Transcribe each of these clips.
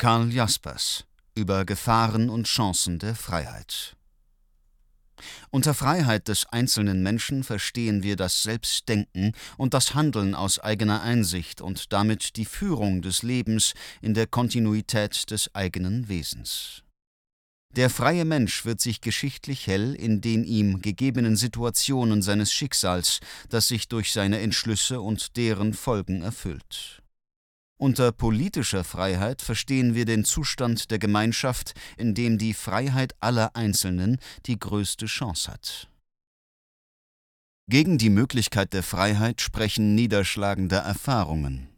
Karl Jaspers über Gefahren und Chancen der Freiheit. Unter Freiheit des einzelnen Menschen verstehen wir das Selbstdenken und das Handeln aus eigener Einsicht und damit die Führung des Lebens in der Kontinuität des eigenen Wesens. Der freie Mensch wird sich geschichtlich hell in den ihm gegebenen Situationen seines Schicksals, das sich durch seine Entschlüsse und deren Folgen erfüllt. Unter politischer Freiheit verstehen wir den Zustand der Gemeinschaft, in dem die Freiheit aller Einzelnen die größte Chance hat. Gegen die Möglichkeit der Freiheit sprechen niederschlagende Erfahrungen.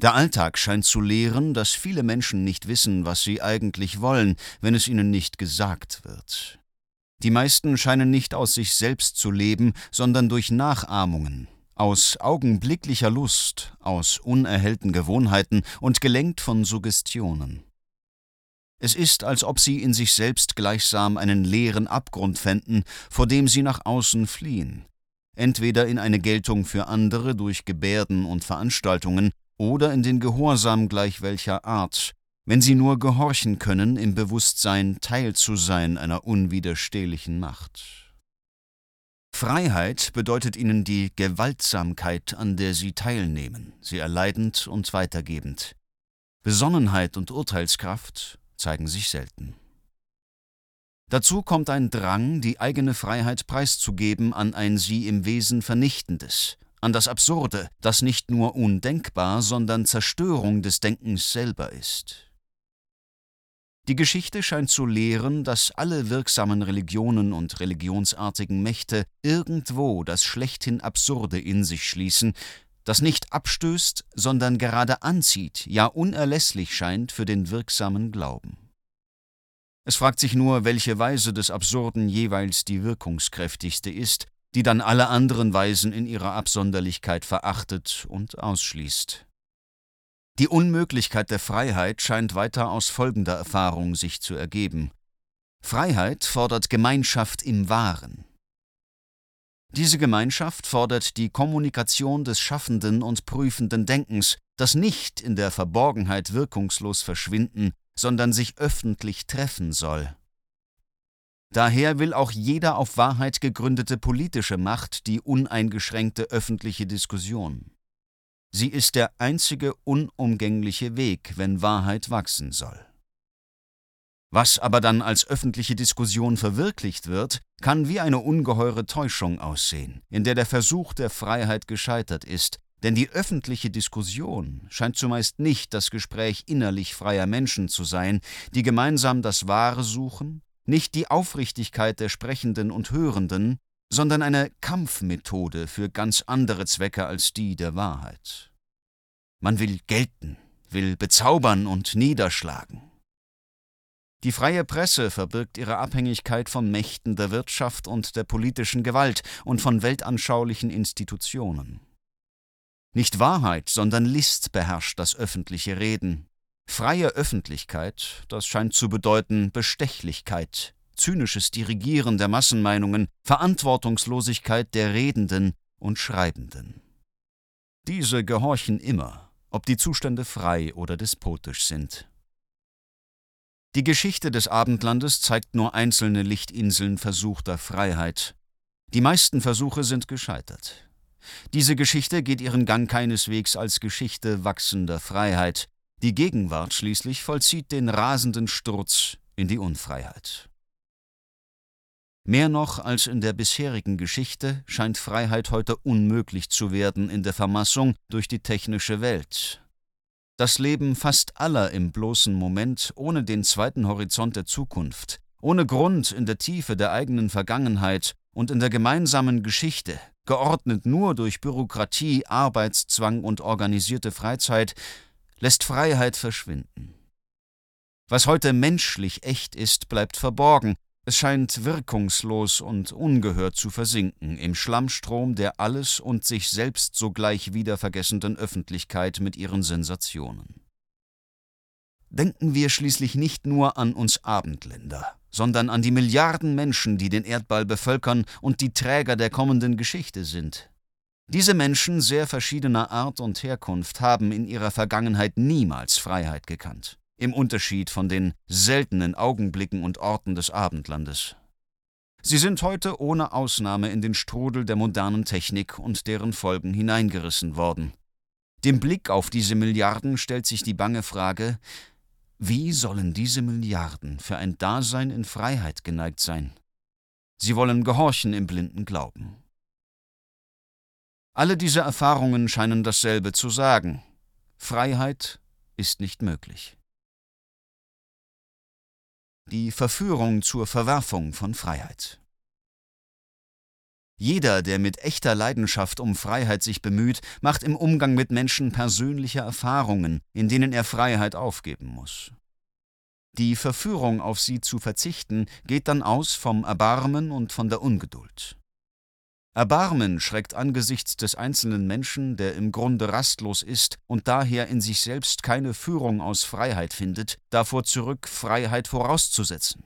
Der Alltag scheint zu lehren, dass viele Menschen nicht wissen, was sie eigentlich wollen, wenn es ihnen nicht gesagt wird. Die meisten scheinen nicht aus sich selbst zu leben, sondern durch Nachahmungen, aus augenblicklicher Lust, aus unerhellten Gewohnheiten und gelenkt von Suggestionen. Es ist, als ob sie in sich selbst gleichsam einen leeren Abgrund fänden, vor dem sie nach außen fliehen, entweder in eine Geltung für andere durch Gebärden und Veranstaltungen oder in den Gehorsam gleich welcher Art, wenn sie nur gehorchen können im Bewusstsein, Teil zu sein einer unwiderstehlichen Macht. Freiheit bedeutet ihnen die Gewaltsamkeit, an der sie teilnehmen, sie erleidend und weitergebend. Besonnenheit und Urteilskraft zeigen sich selten. Dazu kommt ein Drang, die eigene Freiheit preiszugeben an ein sie im Wesen Vernichtendes, an das Absurde, das nicht nur undenkbar, sondern Zerstörung des Denkens selber ist. Die Geschichte scheint zu lehren, dass alle wirksamen Religionen und religionsartigen Mächte irgendwo das schlechthin Absurde in sich schließen, das nicht abstößt, sondern gerade anzieht, ja unerlässlich scheint für den wirksamen Glauben. Es fragt sich nur, welche Weise des Absurden jeweils die wirkungskräftigste ist, die dann alle anderen Weisen in ihrer Absonderlichkeit verachtet und ausschließt. Die Unmöglichkeit der Freiheit scheint weiter aus folgender Erfahrung sich zu ergeben. Freiheit fordert Gemeinschaft im Wahren. Diese Gemeinschaft fordert die Kommunikation des schaffenden und prüfenden Denkens, das nicht in der Verborgenheit wirkungslos verschwinden, sondern sich öffentlich treffen soll. Daher will auch jeder auf Wahrheit gegründete politische Macht die uneingeschränkte öffentliche Diskussion. Sie ist der einzige unumgängliche Weg, wenn Wahrheit wachsen soll. Was aber dann als öffentliche Diskussion verwirklicht wird, kann wie eine ungeheure Täuschung aussehen, in der der Versuch der Freiheit gescheitert ist, denn die öffentliche Diskussion scheint zumeist nicht das Gespräch innerlich freier Menschen zu sein, die gemeinsam das Wahre suchen, nicht die Aufrichtigkeit der Sprechenden und Hörenden, sondern eine Kampfmethode für ganz andere Zwecke als die der Wahrheit. Man will gelten, will bezaubern und niederschlagen. Die freie Presse verbirgt ihre Abhängigkeit von Mächten der Wirtschaft und der politischen Gewalt und von weltanschaulichen Institutionen. Nicht Wahrheit, sondern List beherrscht das öffentliche Reden. Freie Öffentlichkeit, das scheint zu bedeuten Bestechlichkeit, zynisches Dirigieren der Massenmeinungen, Verantwortungslosigkeit der Redenden und Schreibenden. Diese gehorchen immer, ob die Zustände frei oder despotisch sind. Die Geschichte des Abendlandes zeigt nur einzelne Lichtinseln versuchter Freiheit. Die meisten Versuche sind gescheitert. Diese Geschichte geht ihren Gang keineswegs als Geschichte wachsender Freiheit. Die Gegenwart schließlich vollzieht den rasenden Sturz in die Unfreiheit. Mehr noch als in der bisherigen Geschichte scheint Freiheit heute unmöglich zu werden in der Vermassung durch die technische Welt. Das Leben fast aller im bloßen Moment, ohne den zweiten Horizont der Zukunft, ohne Grund in der Tiefe der eigenen Vergangenheit und in der gemeinsamen Geschichte, geordnet nur durch Bürokratie, Arbeitszwang und organisierte Freizeit, lässt Freiheit verschwinden. Was heute menschlich echt ist, bleibt verborgen, es scheint wirkungslos und ungehört zu versinken im Schlammstrom der alles und sich selbst sogleich wieder vergessenden Öffentlichkeit mit ihren Sensationen. Denken wir schließlich nicht nur an uns Abendländer, sondern an die Milliarden Menschen, die den Erdball bevölkern und die Träger der kommenden Geschichte sind. Diese Menschen sehr verschiedener Art und Herkunft haben in ihrer Vergangenheit niemals Freiheit gekannt. Im Unterschied von den seltenen Augenblicken und Orten des Abendlandes. Sie sind heute ohne Ausnahme in den Strudel der modernen Technik und deren Folgen hineingerissen worden. Dem Blick auf diese Milliarden stellt sich die bange Frage, wie sollen diese Milliarden für ein Dasein in Freiheit geneigt sein? Sie wollen gehorchen im blinden Glauben. Alle diese Erfahrungen scheinen dasselbe zu sagen. Freiheit ist nicht möglich. Die Verführung zur Verwerfung von Freiheit. Jeder, der mit echter Leidenschaft um Freiheit sich bemüht, macht im Umgang mit Menschen persönliche Erfahrungen, in denen er Freiheit aufgeben muss. Die Verführung, auf sie zu verzichten, geht dann aus vom Erbarmen und von der Ungeduld. Erbarmen schreckt angesichts des einzelnen Menschen, der im Grunde rastlos ist und daher in sich selbst keine Führung aus Freiheit findet, davor zurück, Freiheit vorauszusetzen.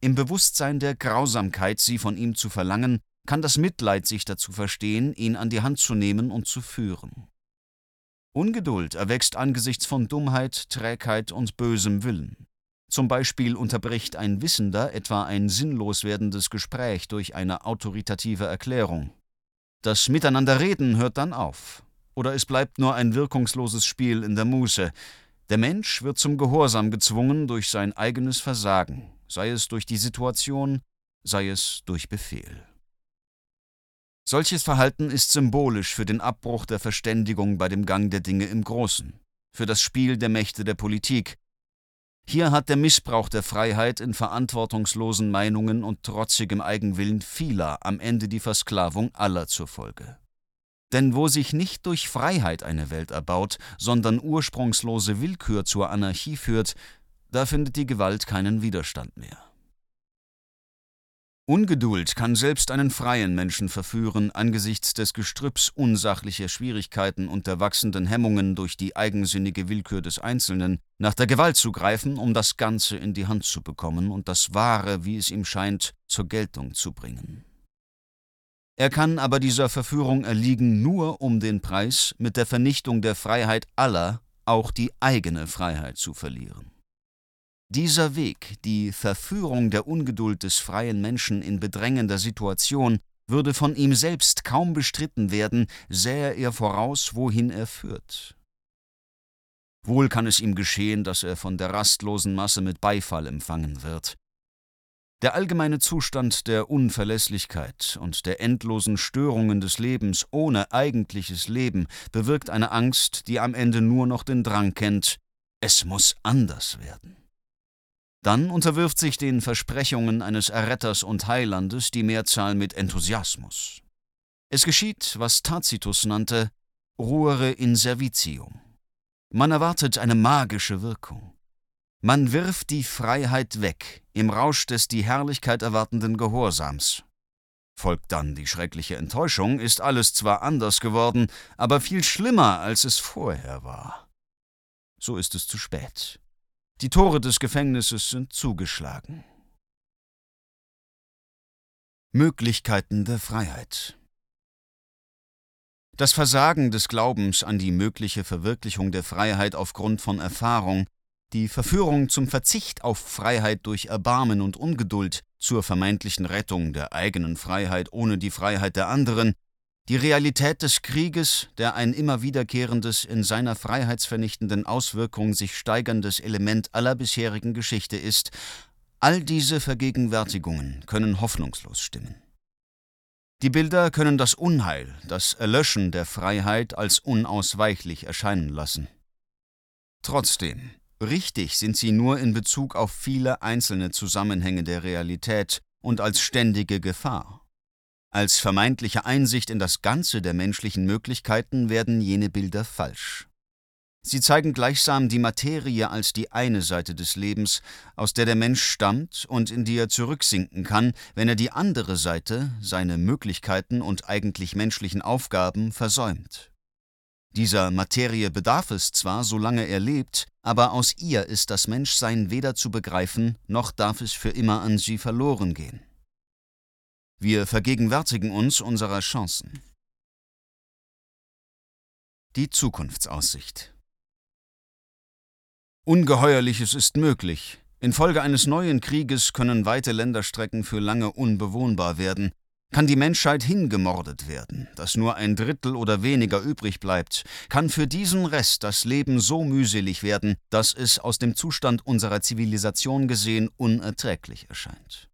Im Bewusstsein der Grausamkeit, sie von ihm zu verlangen, kann das Mitleid sich dazu verstehen, ihn an die Hand zu nehmen und zu führen. Ungeduld erwächst angesichts von Dummheit, Trägheit und bösem Willen. Zum Beispiel unterbricht ein Wissender etwa ein sinnlos werdendes Gespräch durch eine autoritative Erklärung. Das Miteinanderreden hört dann auf. Oder es bleibt nur ein wirkungsloses Spiel in der Muße. Der Mensch wird zum Gehorsam gezwungen durch sein eigenes Versagen, sei es durch die Situation, sei es durch Befehl. Solches Verhalten ist symbolisch für den Abbruch der Verständigung bei dem Gang der Dinge im Großen, für das Spiel der Mächte der Politik, hier hat der Missbrauch der Freiheit in verantwortungslosen Meinungen und trotzigem Eigenwillen vieler am Ende die Versklavung aller zur Folge. Denn wo sich nicht durch Freiheit eine Welt erbaut, sondern ursprungslose Willkür zur Anarchie führt, da findet die Gewalt keinen Widerstand mehr. Ungeduld kann selbst einen freien Menschen verführen, angesichts des Gestrüpps unsachlicher Schwierigkeiten und der wachsenden Hemmungen durch die eigensinnige Willkür des Einzelnen, nach der Gewalt zu greifen, um das Ganze in die Hand zu bekommen und das Wahre, wie es ihm scheint, zur Geltung zu bringen. Er kann aber dieser Verführung erliegen nur um den Preis, mit der Vernichtung der Freiheit aller auch die eigene Freiheit zu verlieren. Dieser Weg, die Verführung der Ungeduld des freien Menschen in bedrängender Situation, würde von ihm selbst kaum bestritten werden, sähe er voraus, wohin er führt. Wohl kann es ihm geschehen, dass er von der rastlosen Masse mit Beifall empfangen wird. Der allgemeine Zustand der Unverlässlichkeit und der endlosen Störungen des Lebens ohne eigentliches Leben bewirkt eine Angst, die am Ende nur noch den Drang kennt, es muss anders werden. Dann unterwirft sich den Versprechungen eines Erretters und Heilandes die Mehrzahl mit Enthusiasmus. Es geschieht, was Tacitus nannte ruere in servitium. Man erwartet eine magische Wirkung. Man wirft die Freiheit weg im Rausch des die Herrlichkeit erwartenden Gehorsams. Folgt dann die schreckliche Enttäuschung, ist alles zwar anders geworden, aber viel schlimmer, als es vorher war. So ist es zu spät. Die Tore des Gefängnisses sind zugeschlagen. Möglichkeiten der Freiheit Das Versagen des Glaubens an die mögliche Verwirklichung der Freiheit aufgrund von Erfahrung, die Verführung zum Verzicht auf Freiheit durch Erbarmen und Ungeduld, zur vermeintlichen Rettung der eigenen Freiheit ohne die Freiheit der anderen, die Realität des Krieges, der ein immer wiederkehrendes, in seiner freiheitsvernichtenden Auswirkung sich steigerndes Element aller bisherigen Geschichte ist, all diese Vergegenwärtigungen können hoffnungslos stimmen. Die Bilder können das Unheil, das Erlöschen der Freiheit als unausweichlich erscheinen lassen. Trotzdem, richtig sind sie nur in Bezug auf viele einzelne Zusammenhänge der Realität und als ständige Gefahr. Als vermeintliche Einsicht in das Ganze der menschlichen Möglichkeiten werden jene Bilder falsch. Sie zeigen gleichsam die Materie als die eine Seite des Lebens, aus der der Mensch stammt und in die er zurücksinken kann, wenn er die andere Seite, seine Möglichkeiten und eigentlich menschlichen Aufgaben, versäumt. Dieser Materie bedarf es zwar, solange er lebt, aber aus ihr ist das Menschsein weder zu begreifen, noch darf es für immer an sie verloren gehen. Wir vergegenwärtigen uns unserer Chancen. Die Zukunftsaussicht Ungeheuerliches ist möglich. Infolge eines neuen Krieges können weite Länderstrecken für lange unbewohnbar werden, kann die Menschheit hingemordet werden, dass nur ein Drittel oder weniger übrig bleibt, kann für diesen Rest das Leben so mühselig werden, dass es aus dem Zustand unserer Zivilisation gesehen unerträglich erscheint.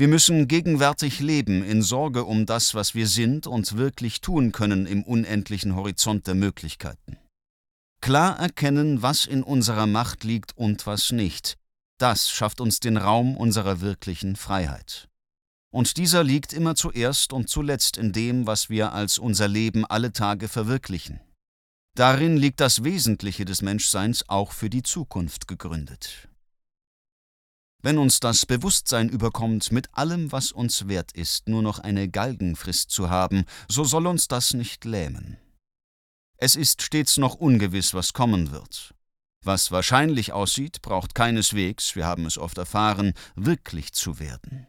Wir müssen gegenwärtig leben in Sorge um das, was wir sind und wirklich tun können im unendlichen Horizont der Möglichkeiten. Klar erkennen, was in unserer Macht liegt und was nicht. Das schafft uns den Raum unserer wirklichen Freiheit. Und dieser liegt immer zuerst und zuletzt in dem, was wir als unser Leben alle Tage verwirklichen. Darin liegt das Wesentliche des Menschseins auch für die Zukunft gegründet. Wenn uns das Bewusstsein überkommt, mit allem, was uns wert ist, nur noch eine Galgenfrist zu haben, so soll uns das nicht lähmen. Es ist stets noch ungewiss, was kommen wird. Was wahrscheinlich aussieht, braucht keineswegs, wir haben es oft erfahren, wirklich zu werden.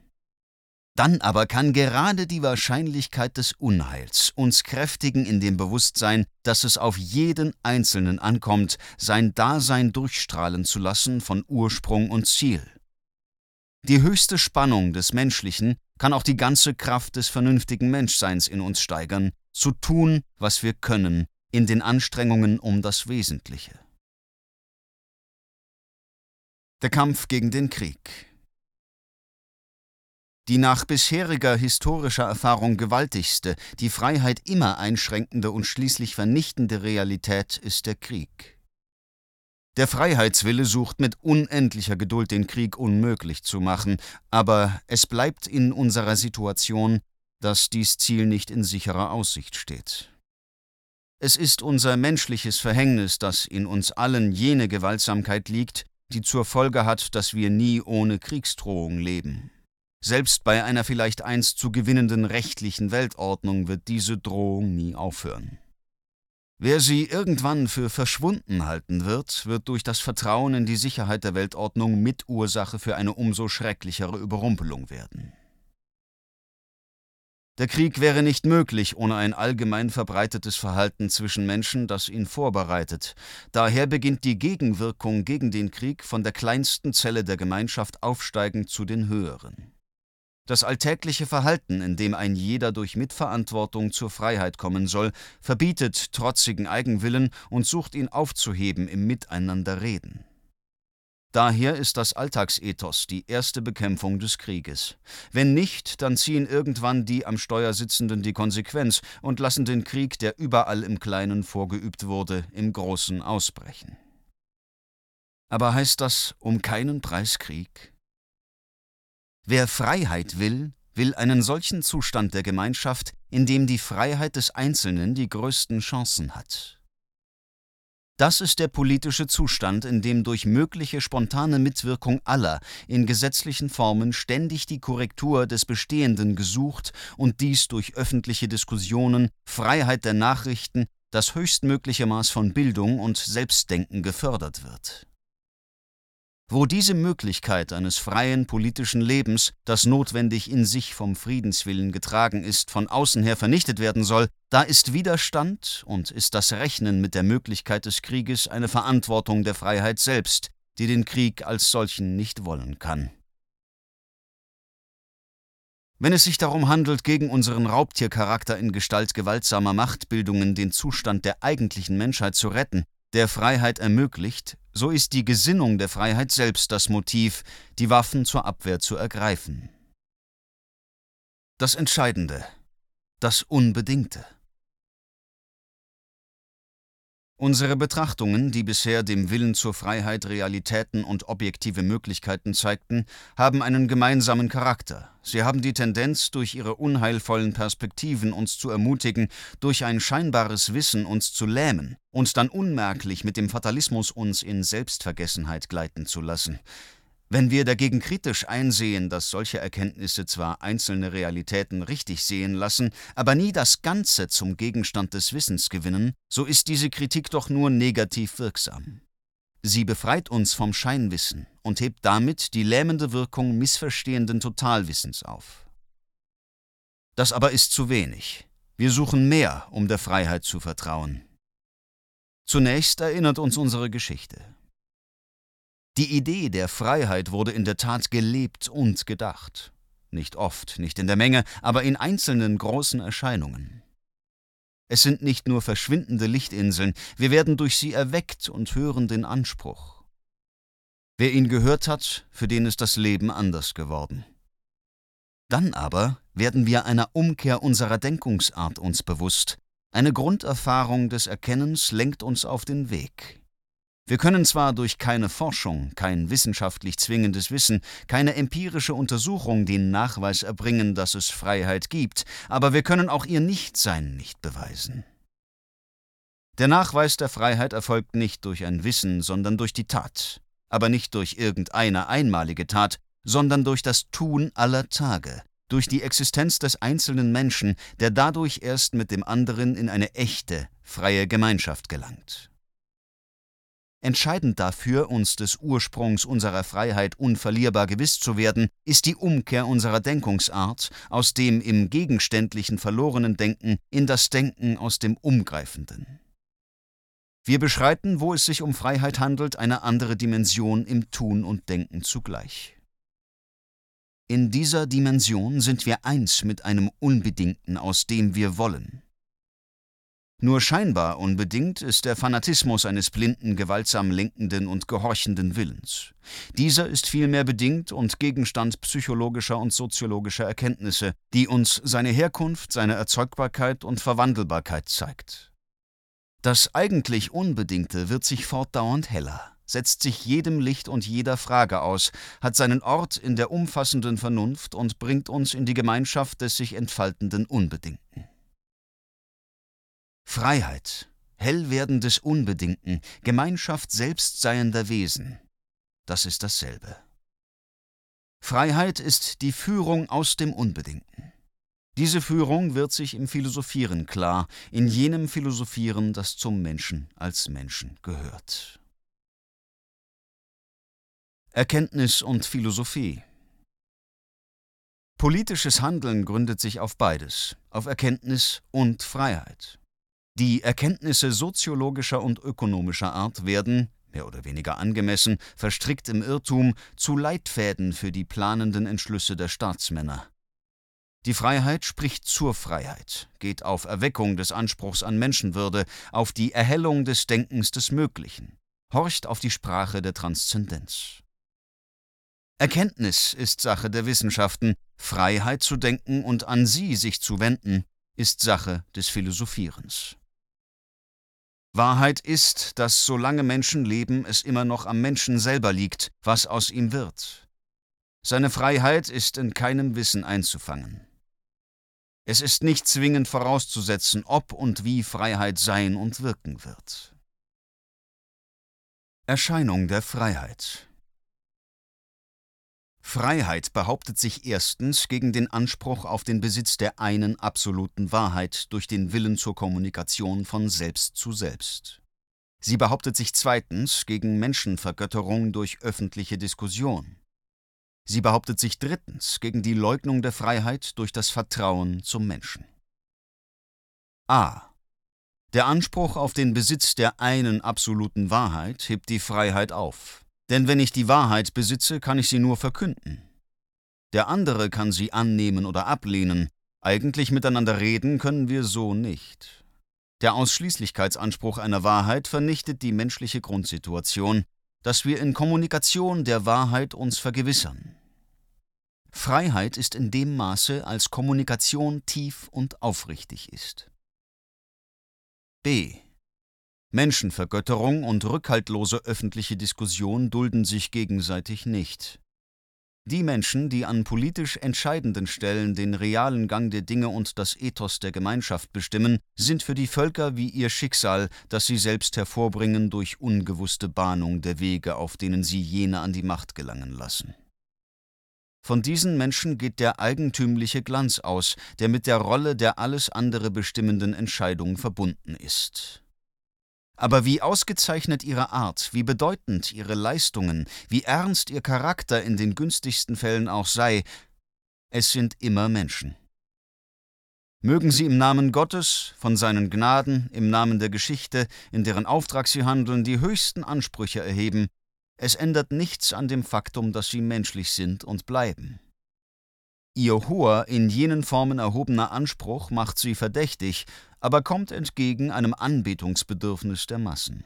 Dann aber kann gerade die Wahrscheinlichkeit des Unheils uns kräftigen in dem Bewusstsein, dass es auf jeden Einzelnen ankommt, sein Dasein durchstrahlen zu lassen von Ursprung und Ziel. Die höchste Spannung des Menschlichen kann auch die ganze Kraft des vernünftigen Menschseins in uns steigern, zu tun, was wir können, in den Anstrengungen um das Wesentliche. Der Kampf gegen den Krieg die nach bisheriger historischer Erfahrung gewaltigste, die Freiheit immer einschränkende und schließlich vernichtende Realität ist der Krieg. Der Freiheitswille sucht mit unendlicher Geduld den Krieg unmöglich zu machen, aber es bleibt in unserer Situation, dass dies Ziel nicht in sicherer Aussicht steht. Es ist unser menschliches Verhängnis, dass in uns allen jene Gewaltsamkeit liegt, die zur Folge hat, dass wir nie ohne Kriegsdrohung leben. Selbst bei einer vielleicht einst zu gewinnenden rechtlichen Weltordnung wird diese Drohung nie aufhören. Wer sie irgendwann für verschwunden halten wird, wird durch das Vertrauen in die Sicherheit der Weltordnung Mitursache für eine umso schrecklichere Überrumpelung werden. Der Krieg wäre nicht möglich ohne ein allgemein verbreitetes Verhalten zwischen Menschen, das ihn vorbereitet. Daher beginnt die Gegenwirkung gegen den Krieg von der kleinsten Zelle der Gemeinschaft aufsteigend zu den höheren. Das alltägliche Verhalten, in dem ein jeder durch Mitverantwortung zur Freiheit kommen soll, verbietet trotzigen Eigenwillen und sucht ihn aufzuheben im Miteinanderreden. Daher ist das Alltagsethos die erste Bekämpfung des Krieges. Wenn nicht, dann ziehen irgendwann die am Steuer Sitzenden die Konsequenz und lassen den Krieg, der überall im Kleinen vorgeübt wurde, im Großen ausbrechen. Aber heißt das um keinen Preis Krieg? Wer Freiheit will, will einen solchen Zustand der Gemeinschaft, in dem die Freiheit des Einzelnen die größten Chancen hat. Das ist der politische Zustand, in dem durch mögliche spontane Mitwirkung aller in gesetzlichen Formen ständig die Korrektur des Bestehenden gesucht und dies durch öffentliche Diskussionen, Freiheit der Nachrichten, das höchstmögliche Maß von Bildung und Selbstdenken gefördert wird. Wo diese Möglichkeit eines freien politischen Lebens, das notwendig in sich vom Friedenswillen getragen ist, von außen her vernichtet werden soll, da ist Widerstand und ist das Rechnen mit der Möglichkeit des Krieges eine Verantwortung der Freiheit selbst, die den Krieg als solchen nicht wollen kann. Wenn es sich darum handelt, gegen unseren Raubtiercharakter in Gestalt gewaltsamer Machtbildungen den Zustand der eigentlichen Menschheit zu retten, der Freiheit ermöglicht, so ist die Gesinnung der Freiheit selbst das Motiv, die Waffen zur Abwehr zu ergreifen. Das Entscheidende, das Unbedingte. Unsere Betrachtungen, die bisher dem Willen zur Freiheit Realitäten und objektive Möglichkeiten zeigten, haben einen gemeinsamen Charakter. Sie haben die Tendenz, durch ihre unheilvollen Perspektiven uns zu ermutigen, durch ein scheinbares Wissen uns zu lähmen und dann unmerklich mit dem Fatalismus uns in Selbstvergessenheit gleiten zu lassen. Wenn wir dagegen kritisch einsehen, dass solche Erkenntnisse zwar einzelne Realitäten richtig sehen lassen, aber nie das Ganze zum Gegenstand des Wissens gewinnen, so ist diese Kritik doch nur negativ wirksam. Sie befreit uns vom Scheinwissen und hebt damit die lähmende Wirkung missverstehenden Totalwissens auf. Das aber ist zu wenig. Wir suchen mehr, um der Freiheit zu vertrauen. Zunächst erinnert uns unsere Geschichte. Die Idee der Freiheit wurde in der Tat gelebt und gedacht. Nicht oft, nicht in der Menge, aber in einzelnen großen Erscheinungen. Es sind nicht nur verschwindende Lichtinseln, wir werden durch sie erweckt und hören den Anspruch. Wer ihn gehört hat, für den ist das Leben anders geworden. Dann aber werden wir einer Umkehr unserer Denkungsart uns bewusst. Eine Grunderfahrung des Erkennens lenkt uns auf den Weg. Wir können zwar durch keine Forschung, kein wissenschaftlich zwingendes Wissen, keine empirische Untersuchung den Nachweis erbringen, dass es Freiheit gibt, aber wir können auch ihr Nichtsein nicht beweisen. Der Nachweis der Freiheit erfolgt nicht durch ein Wissen, sondern durch die Tat, aber nicht durch irgendeine einmalige Tat, sondern durch das Tun aller Tage, durch die Existenz des einzelnen Menschen, der dadurch erst mit dem anderen in eine echte, freie Gemeinschaft gelangt. Entscheidend dafür, uns des Ursprungs unserer Freiheit unverlierbar gewiss zu werden, ist die Umkehr unserer Denkungsart aus dem im gegenständlichen verlorenen Denken in das Denken aus dem Umgreifenden. Wir beschreiten, wo es sich um Freiheit handelt, eine andere Dimension im Tun und Denken zugleich. In dieser Dimension sind wir eins mit einem Unbedingten, aus dem wir wollen. Nur scheinbar unbedingt ist der Fanatismus eines blinden, gewaltsam lenkenden und gehorchenden Willens. Dieser ist vielmehr bedingt und Gegenstand psychologischer und soziologischer Erkenntnisse, die uns seine Herkunft, seine Erzeugbarkeit und Verwandelbarkeit zeigt. Das eigentlich Unbedingte wird sich fortdauernd heller, setzt sich jedem Licht und jeder Frage aus, hat seinen Ort in der umfassenden Vernunft und bringt uns in die Gemeinschaft des sich entfaltenden Unbedingten. Freiheit, Hellwerden des Unbedingten, Gemeinschaft selbstseiender Wesen, das ist dasselbe. Freiheit ist die Führung aus dem Unbedingten. Diese Führung wird sich im Philosophieren klar, in jenem Philosophieren, das zum Menschen als Menschen gehört. Erkenntnis und Philosophie Politisches Handeln gründet sich auf beides, auf Erkenntnis und Freiheit. Die Erkenntnisse soziologischer und ökonomischer Art werden, mehr oder weniger angemessen, verstrickt im Irrtum, zu Leitfäden für die planenden Entschlüsse der Staatsmänner. Die Freiheit spricht zur Freiheit, geht auf Erweckung des Anspruchs an Menschenwürde, auf die Erhellung des Denkens des Möglichen, horcht auf die Sprache der Transzendenz. Erkenntnis ist Sache der Wissenschaften, Freiheit zu denken und an sie sich zu wenden, ist Sache des Philosophierens. Wahrheit ist, dass solange Menschen leben, es immer noch am Menschen selber liegt, was aus ihm wird. Seine Freiheit ist in keinem Wissen einzufangen. Es ist nicht zwingend vorauszusetzen, ob und wie Freiheit sein und wirken wird. Erscheinung der Freiheit Freiheit behauptet sich erstens gegen den Anspruch auf den Besitz der einen absoluten Wahrheit durch den Willen zur Kommunikation von selbst zu selbst. Sie behauptet sich zweitens gegen Menschenvergötterung durch öffentliche Diskussion. Sie behauptet sich drittens gegen die Leugnung der Freiheit durch das Vertrauen zum Menschen. A. Der Anspruch auf den Besitz der einen absoluten Wahrheit hebt die Freiheit auf. Denn wenn ich die Wahrheit besitze, kann ich sie nur verkünden. Der andere kann sie annehmen oder ablehnen, eigentlich miteinander reden können wir so nicht. Der Ausschließlichkeitsanspruch einer Wahrheit vernichtet die menschliche Grundsituation, dass wir in Kommunikation der Wahrheit uns vergewissern. Freiheit ist in dem Maße, als Kommunikation tief und aufrichtig ist. B. Menschenvergötterung und rückhaltlose öffentliche Diskussion dulden sich gegenseitig nicht. Die Menschen, die an politisch entscheidenden Stellen den realen Gang der Dinge und das Ethos der Gemeinschaft bestimmen, sind für die Völker wie ihr Schicksal, das sie selbst hervorbringen durch ungewusste Bahnung der Wege, auf denen sie jene an die Macht gelangen lassen. Von diesen Menschen geht der eigentümliche Glanz aus, der mit der Rolle der alles andere bestimmenden Entscheidung verbunden ist. Aber wie ausgezeichnet ihre Art, wie bedeutend ihre Leistungen, wie ernst ihr Charakter in den günstigsten Fällen auch sei, es sind immer Menschen. Mögen sie im Namen Gottes, von seinen Gnaden, im Namen der Geschichte, in deren Auftrag sie handeln, die höchsten Ansprüche erheben, es ändert nichts an dem Faktum, dass sie menschlich sind und bleiben. Ihr hoher, in jenen Formen erhobener Anspruch macht sie verdächtig, aber kommt entgegen einem Anbetungsbedürfnis der Massen.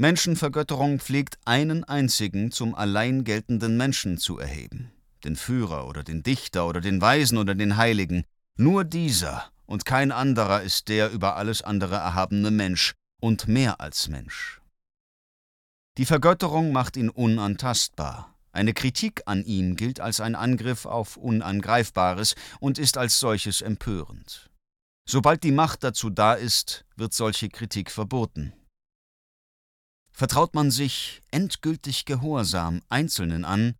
Menschenvergötterung pflegt einen einzigen zum allein geltenden Menschen zu erheben, den Führer oder den Dichter oder den Weisen oder den Heiligen, nur dieser und kein anderer ist der über alles andere erhabene Mensch und mehr als Mensch. Die Vergötterung macht ihn unantastbar. Eine Kritik an ihm gilt als ein Angriff auf Unangreifbares und ist als solches empörend. Sobald die Macht dazu da ist, wird solche Kritik verboten. Vertraut man sich endgültig Gehorsam Einzelnen an,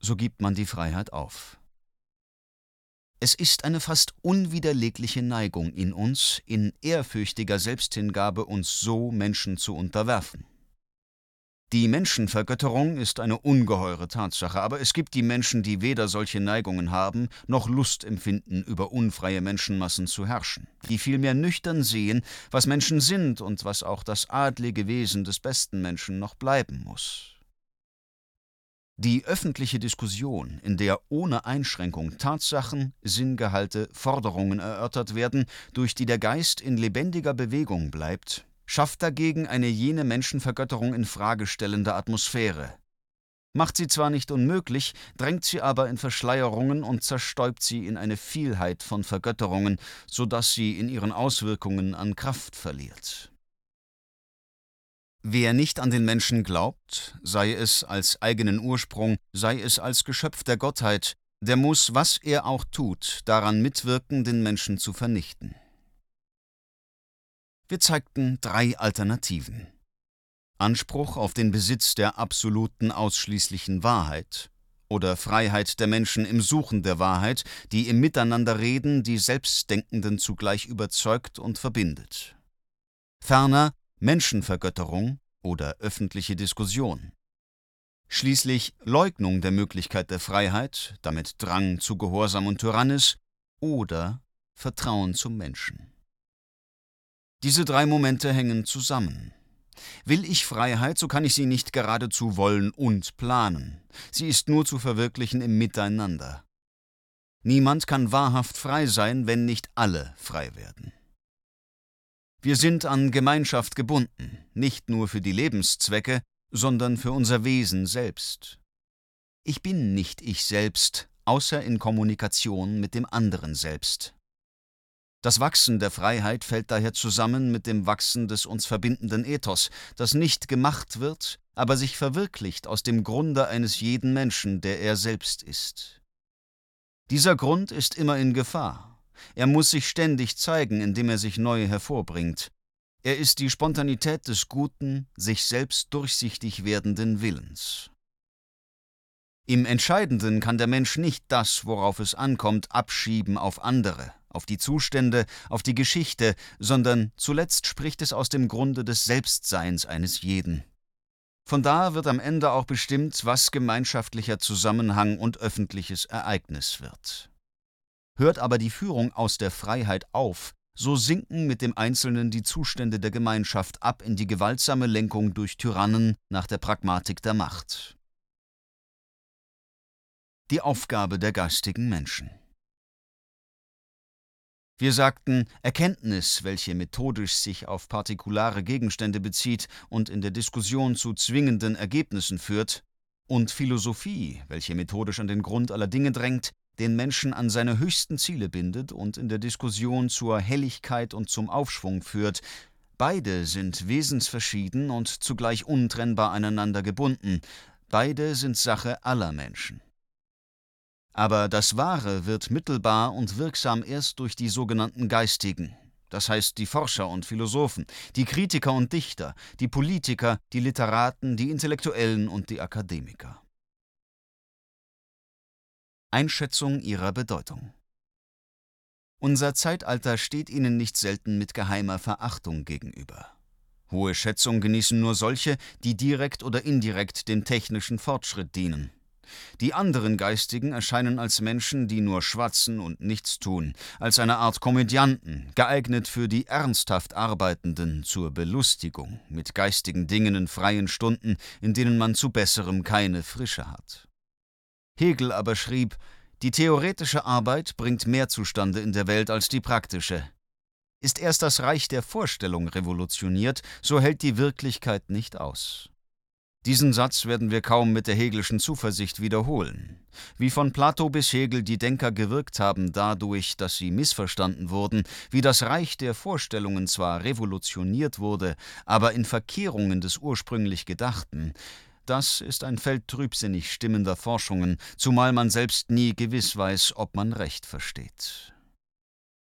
so gibt man die Freiheit auf. Es ist eine fast unwiderlegliche Neigung in uns, in ehrfürchtiger Selbsthingabe uns so Menschen zu unterwerfen. Die Menschenvergötterung ist eine ungeheure Tatsache, aber es gibt die Menschen, die weder solche Neigungen haben, noch Lust empfinden, über unfreie Menschenmassen zu herrschen, die vielmehr nüchtern sehen, was Menschen sind und was auch das adlige Wesen des besten Menschen noch bleiben muss. Die öffentliche Diskussion, in der ohne Einschränkung Tatsachen, Sinngehalte, Forderungen erörtert werden, durch die der Geist in lebendiger Bewegung bleibt, schafft dagegen eine jene Menschenvergötterung in Frage stellende Atmosphäre. Macht sie zwar nicht unmöglich, drängt sie aber in Verschleierungen und zerstäubt sie in eine Vielheit von Vergötterungen, so dass sie in ihren Auswirkungen an Kraft verliert. Wer nicht an den Menschen glaubt, sei es als eigenen Ursprung, sei es als Geschöpf der Gottheit, der muss, was er auch tut, daran mitwirken, den Menschen zu vernichten. Wir zeigten drei Alternativen. Anspruch auf den Besitz der absoluten ausschließlichen Wahrheit oder Freiheit der Menschen im Suchen der Wahrheit, die im Miteinanderreden die Selbstdenkenden zugleich überzeugt und verbindet. Ferner Menschenvergötterung oder öffentliche Diskussion. Schließlich Leugnung der Möglichkeit der Freiheit, damit Drang zu Gehorsam und Tyrannis oder Vertrauen zum Menschen. Diese drei Momente hängen zusammen. Will ich Freiheit, so kann ich sie nicht geradezu wollen und planen. Sie ist nur zu verwirklichen im Miteinander. Niemand kann wahrhaft frei sein, wenn nicht alle frei werden. Wir sind an Gemeinschaft gebunden, nicht nur für die Lebenszwecke, sondern für unser Wesen selbst. Ich bin nicht ich selbst, außer in Kommunikation mit dem anderen selbst. Das Wachsen der Freiheit fällt daher zusammen mit dem Wachsen des uns verbindenden Ethos, das nicht gemacht wird, aber sich verwirklicht aus dem Grunde eines jeden Menschen, der er selbst ist. Dieser Grund ist immer in Gefahr, er muss sich ständig zeigen, indem er sich neu hervorbringt. Er ist die Spontanität des guten, sich selbst durchsichtig werdenden Willens. Im Entscheidenden kann der Mensch nicht das, worauf es ankommt, abschieben auf andere, auf die Zustände, auf die Geschichte, sondern zuletzt spricht es aus dem Grunde des Selbstseins eines jeden. Von da wird am Ende auch bestimmt, was gemeinschaftlicher Zusammenhang und öffentliches Ereignis wird. Hört aber die Führung aus der Freiheit auf, so sinken mit dem Einzelnen die Zustände der Gemeinschaft ab in die gewaltsame Lenkung durch Tyrannen nach der Pragmatik der Macht. Die Aufgabe der geistigen Menschen. Wir sagten, Erkenntnis, welche methodisch sich auf partikulare Gegenstände bezieht und in der Diskussion zu zwingenden Ergebnissen führt, und Philosophie, welche methodisch an den Grund aller Dinge drängt, den Menschen an seine höchsten Ziele bindet und in der Diskussion zur Helligkeit und zum Aufschwung führt, beide sind wesensverschieden und zugleich untrennbar aneinander gebunden, beide sind Sache aller Menschen. Aber das Wahre wird mittelbar und wirksam erst durch die sogenannten Geistigen, das heißt die Forscher und Philosophen, die Kritiker und Dichter, die Politiker, die Literaten, die Intellektuellen und die Akademiker. Einschätzung ihrer Bedeutung. Unser Zeitalter steht ihnen nicht selten mit geheimer Verachtung gegenüber. Hohe Schätzung genießen nur solche, die direkt oder indirekt dem technischen Fortschritt dienen. Die anderen Geistigen erscheinen als Menschen, die nur schwatzen und nichts tun, als eine Art Komödianten, geeignet für die ernsthaft Arbeitenden zur Belustigung mit geistigen Dingen in freien Stunden, in denen man zu Besserem keine Frische hat. Hegel aber schrieb, die theoretische Arbeit bringt mehr zustande in der Welt als die praktische. Ist erst das Reich der Vorstellung revolutioniert, so hält die Wirklichkeit nicht aus. Diesen Satz werden wir kaum mit der Hegelschen Zuversicht wiederholen. Wie von Plato bis Hegel die Denker gewirkt haben dadurch, dass sie missverstanden wurden, wie das Reich der Vorstellungen zwar revolutioniert wurde, aber in Verkehrungen des ursprünglich Gedachten, das ist ein Feld trübsinnig stimmender Forschungen, zumal man selbst nie gewiss weiß, ob man recht versteht.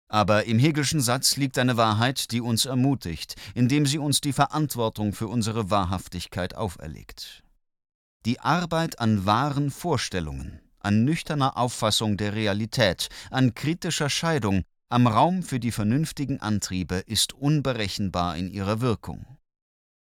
Aber im Hegelschen Satz liegt eine Wahrheit, die uns ermutigt, indem sie uns die Verantwortung für unsere Wahrhaftigkeit auferlegt. Die Arbeit an wahren Vorstellungen, an nüchterner Auffassung der Realität, an kritischer Scheidung, am Raum für die vernünftigen Antriebe ist unberechenbar in ihrer Wirkung.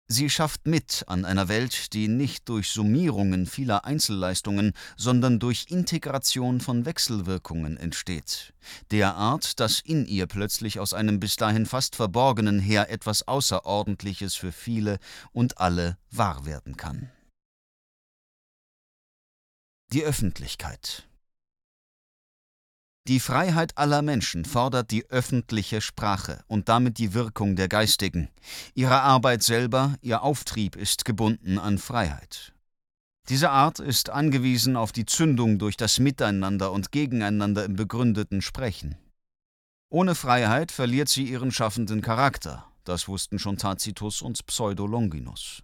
Sie schafft mit an einer Welt, die nicht durch Summierungen vieler Einzelleistungen, sondern durch Integration von Wechselwirkungen entsteht, derart, dass in ihr plötzlich aus einem bis dahin fast verborgenen her etwas Außerordentliches für viele und alle wahr werden kann. Die Öffentlichkeit die Freiheit aller Menschen fordert die öffentliche Sprache und damit die Wirkung der Geistigen. Ihre Arbeit selber, ihr Auftrieb ist gebunden an Freiheit. Diese Art ist angewiesen auf die Zündung durch das Miteinander und Gegeneinander im begründeten Sprechen. Ohne Freiheit verliert sie ihren schaffenden Charakter, das wussten schon Tacitus und Pseudo-Longinus.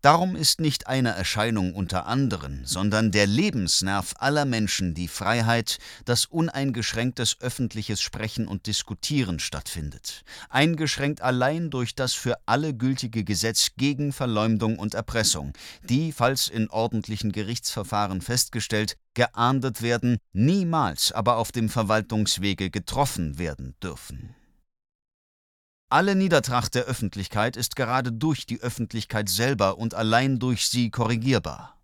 Darum ist nicht eine Erscheinung unter anderen, sondern der Lebensnerv aller Menschen die Freiheit, dass uneingeschränktes öffentliches Sprechen und Diskutieren stattfindet, eingeschränkt allein durch das für alle gültige Gesetz gegen Verleumdung und Erpressung, die, falls in ordentlichen Gerichtsverfahren festgestellt, geahndet werden, niemals aber auf dem Verwaltungswege getroffen werden dürfen. Alle Niedertracht der Öffentlichkeit ist gerade durch die Öffentlichkeit selber und allein durch sie korrigierbar.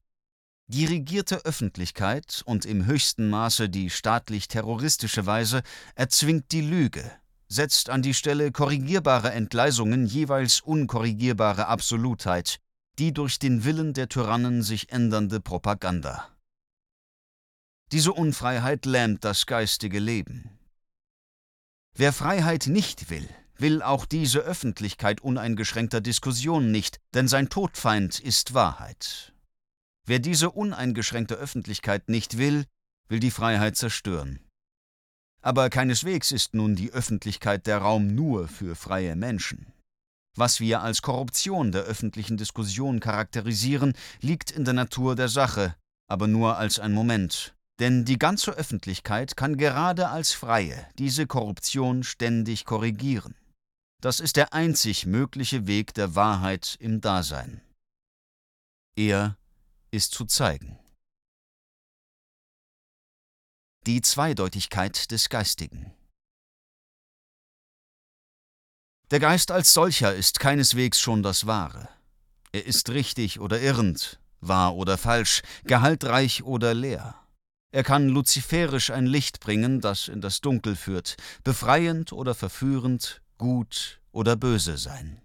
Dirigierte Öffentlichkeit und im höchsten Maße die staatlich-terroristische Weise erzwingt die Lüge, setzt an die Stelle korrigierbarer Entgleisungen jeweils unkorrigierbare Absolutheit, die durch den Willen der Tyrannen sich ändernde Propaganda. Diese Unfreiheit lähmt das geistige Leben. Wer Freiheit nicht will, will auch diese Öffentlichkeit uneingeschränkter Diskussion nicht, denn sein Todfeind ist Wahrheit. Wer diese uneingeschränkte Öffentlichkeit nicht will, will die Freiheit zerstören. Aber keineswegs ist nun die Öffentlichkeit der Raum nur für freie Menschen. Was wir als Korruption der öffentlichen Diskussion charakterisieren, liegt in der Natur der Sache, aber nur als ein Moment, denn die ganze Öffentlichkeit kann gerade als Freie diese Korruption ständig korrigieren. Das ist der einzig mögliche Weg der Wahrheit im Dasein. Er ist zu zeigen. Die Zweideutigkeit des Geistigen. Der Geist als solcher ist keineswegs schon das Wahre. Er ist richtig oder irrend, wahr oder falsch, gehaltreich oder leer. Er kann luziferisch ein Licht bringen, das in das Dunkel führt, befreiend oder verführend, gut oder böse sein.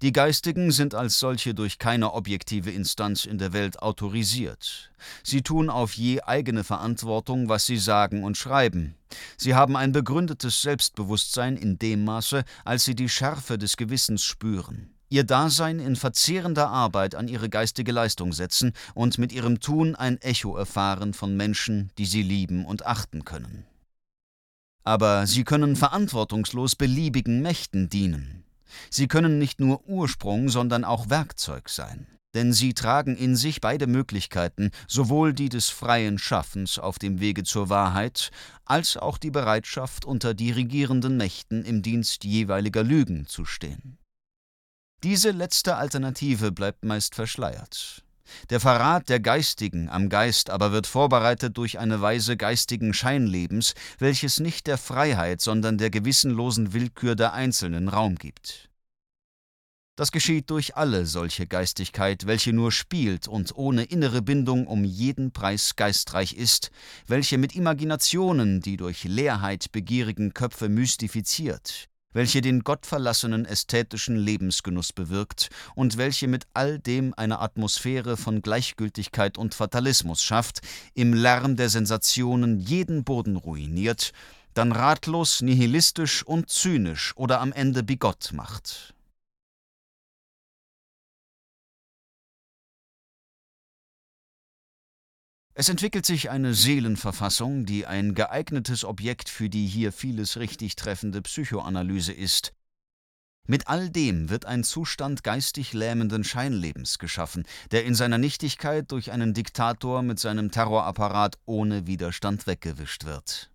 Die Geistigen sind als solche durch keine objektive Instanz in der Welt autorisiert. Sie tun auf je eigene Verantwortung, was sie sagen und schreiben. Sie haben ein begründetes Selbstbewusstsein in dem Maße, als sie die Schärfe des Gewissens spüren, ihr Dasein in verzehrender Arbeit an ihre geistige Leistung setzen und mit ihrem Tun ein Echo erfahren von Menschen, die sie lieben und achten können aber sie können verantwortungslos beliebigen Mächten dienen. Sie können nicht nur Ursprung, sondern auch Werkzeug sein, denn sie tragen in sich beide Möglichkeiten, sowohl die des freien Schaffens auf dem Wege zur Wahrheit, als auch die Bereitschaft, unter dirigierenden Mächten im Dienst jeweiliger Lügen zu stehen. Diese letzte Alternative bleibt meist verschleiert. Der Verrat der Geistigen am Geist aber wird vorbereitet durch eine Weise geistigen Scheinlebens, welches nicht der Freiheit, sondern der gewissenlosen Willkür der Einzelnen Raum gibt. Das geschieht durch alle solche Geistigkeit, welche nur spielt und ohne innere Bindung um jeden Preis geistreich ist, welche mit Imaginationen die durch Leerheit begierigen Köpfe mystifiziert, welche den gottverlassenen ästhetischen Lebensgenuss bewirkt und welche mit all dem eine Atmosphäre von Gleichgültigkeit und Fatalismus schafft, im Lärm der Sensationen jeden Boden ruiniert, dann ratlos, nihilistisch und zynisch oder am Ende bigott macht. Es entwickelt sich eine Seelenverfassung, die ein geeignetes Objekt für die hier vieles richtig treffende Psychoanalyse ist. Mit all dem wird ein Zustand geistig lähmenden Scheinlebens geschaffen, der in seiner Nichtigkeit durch einen Diktator mit seinem Terrorapparat ohne Widerstand weggewischt wird.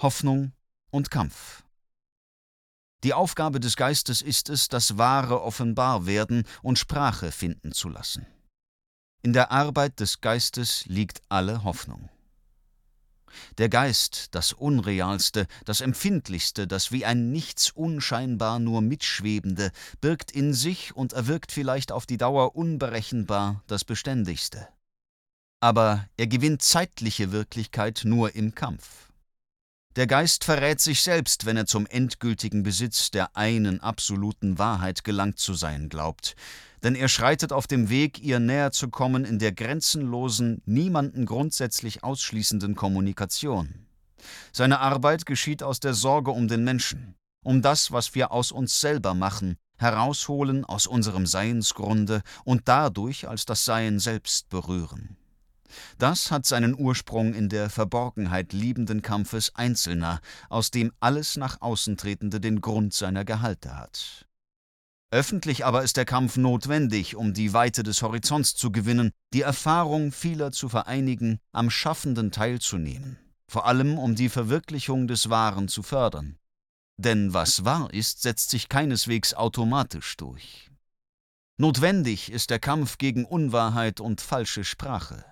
Hoffnung und Kampf. Die Aufgabe des Geistes ist es, das Wahre offenbar werden und Sprache finden zu lassen. In der Arbeit des Geistes liegt alle Hoffnung. Der Geist, das Unrealste, das Empfindlichste, das wie ein Nichts unscheinbar nur mitschwebende, birgt in sich und erwirkt vielleicht auf die Dauer unberechenbar das Beständigste. Aber er gewinnt zeitliche Wirklichkeit nur im Kampf. Der Geist verrät sich selbst, wenn er zum endgültigen Besitz der einen absoluten Wahrheit gelangt zu sein glaubt, denn er schreitet auf dem Weg, ihr näher zu kommen in der grenzenlosen, niemanden grundsätzlich ausschließenden Kommunikation. Seine Arbeit geschieht aus der Sorge um den Menschen, um das, was wir aus uns selber machen, herausholen aus unserem Seinsgrunde und dadurch als das Sein selbst berühren. Das hat seinen Ursprung in der Verborgenheit liebenden Kampfes Einzelner, aus dem alles nach außen Tretende den Grund seiner Gehalte hat. Öffentlich aber ist der Kampf notwendig, um die Weite des Horizonts zu gewinnen, die Erfahrung vieler zu vereinigen, am Schaffenden teilzunehmen, vor allem um die Verwirklichung des Wahren zu fördern. Denn was wahr ist, setzt sich keineswegs automatisch durch. Notwendig ist der Kampf gegen Unwahrheit und falsche Sprache.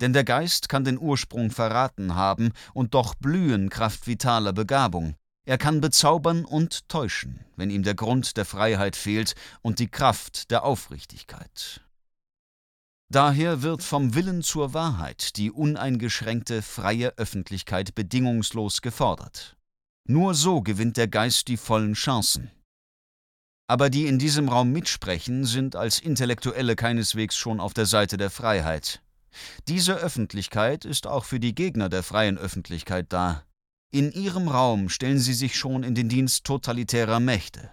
Denn der Geist kann den Ursprung verraten haben und doch blühen Kraft vitaler Begabung, er kann bezaubern und täuschen, wenn ihm der Grund der Freiheit fehlt und die Kraft der Aufrichtigkeit. Daher wird vom Willen zur Wahrheit die uneingeschränkte freie Öffentlichkeit bedingungslos gefordert. Nur so gewinnt der Geist die vollen Chancen. Aber die in diesem Raum mitsprechen, sind als Intellektuelle keineswegs schon auf der Seite der Freiheit. Diese Öffentlichkeit ist auch für die Gegner der freien Öffentlichkeit da. In ihrem Raum stellen sie sich schon in den Dienst totalitärer Mächte.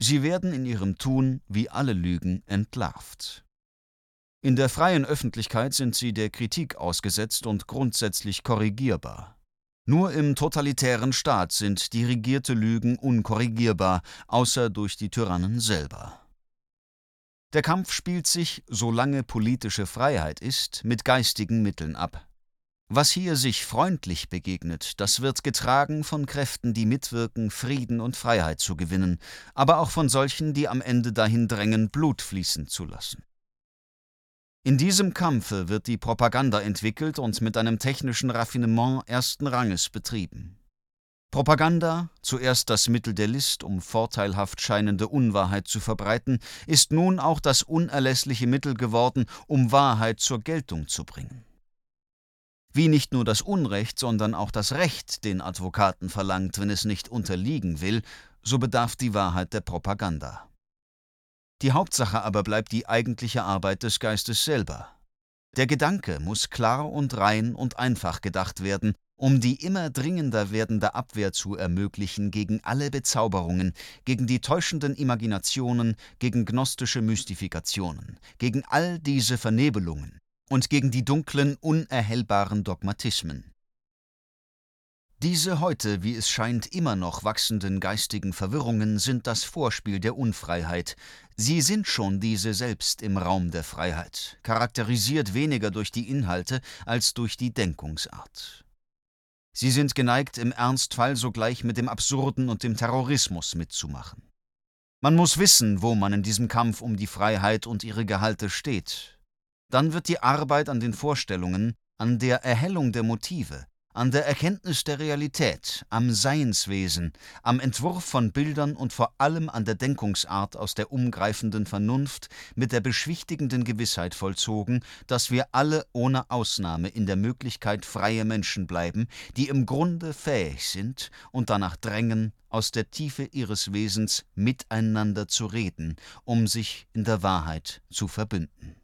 Sie werden in ihrem Tun, wie alle Lügen, entlarvt. In der freien Öffentlichkeit sind sie der Kritik ausgesetzt und grundsätzlich korrigierbar. Nur im totalitären Staat sind dirigierte Lügen unkorrigierbar, außer durch die Tyrannen selber. Der Kampf spielt sich, solange politische Freiheit ist, mit geistigen Mitteln ab. Was hier sich freundlich begegnet, das wird getragen von Kräften, die mitwirken, Frieden und Freiheit zu gewinnen, aber auch von solchen, die am Ende dahin drängen, Blut fließen zu lassen. In diesem Kampfe wird die Propaganda entwickelt und mit einem technischen Raffinement ersten Ranges betrieben. Propaganda, zuerst das Mittel der List, um vorteilhaft scheinende Unwahrheit zu verbreiten, ist nun auch das unerlässliche Mittel geworden, um Wahrheit zur Geltung zu bringen wie nicht nur das Unrecht, sondern auch das Recht den Advokaten verlangt, wenn es nicht unterliegen will, so bedarf die Wahrheit der Propaganda. Die Hauptsache aber bleibt die eigentliche Arbeit des Geistes selber. Der Gedanke muss klar und rein und einfach gedacht werden, um die immer dringender werdende Abwehr zu ermöglichen gegen alle Bezauberungen, gegen die täuschenden Imaginationen, gegen gnostische Mystifikationen, gegen all diese Vernebelungen, und gegen die dunklen, unerhellbaren Dogmatismen. Diese heute, wie es scheint, immer noch wachsenden geistigen Verwirrungen sind das Vorspiel der Unfreiheit. Sie sind schon diese selbst im Raum der Freiheit, charakterisiert weniger durch die Inhalte als durch die Denkungsart. Sie sind geneigt, im Ernstfall sogleich mit dem Absurden und dem Terrorismus mitzumachen. Man muss wissen, wo man in diesem Kampf um die Freiheit und ihre Gehalte steht, dann wird die Arbeit an den Vorstellungen, an der Erhellung der Motive, an der Erkenntnis der Realität, am Seinswesen, am Entwurf von Bildern und vor allem an der Denkungsart aus der umgreifenden Vernunft mit der beschwichtigenden Gewissheit vollzogen, dass wir alle ohne Ausnahme in der Möglichkeit freie Menschen bleiben, die im Grunde fähig sind und danach drängen, aus der Tiefe ihres Wesens miteinander zu reden, um sich in der Wahrheit zu verbünden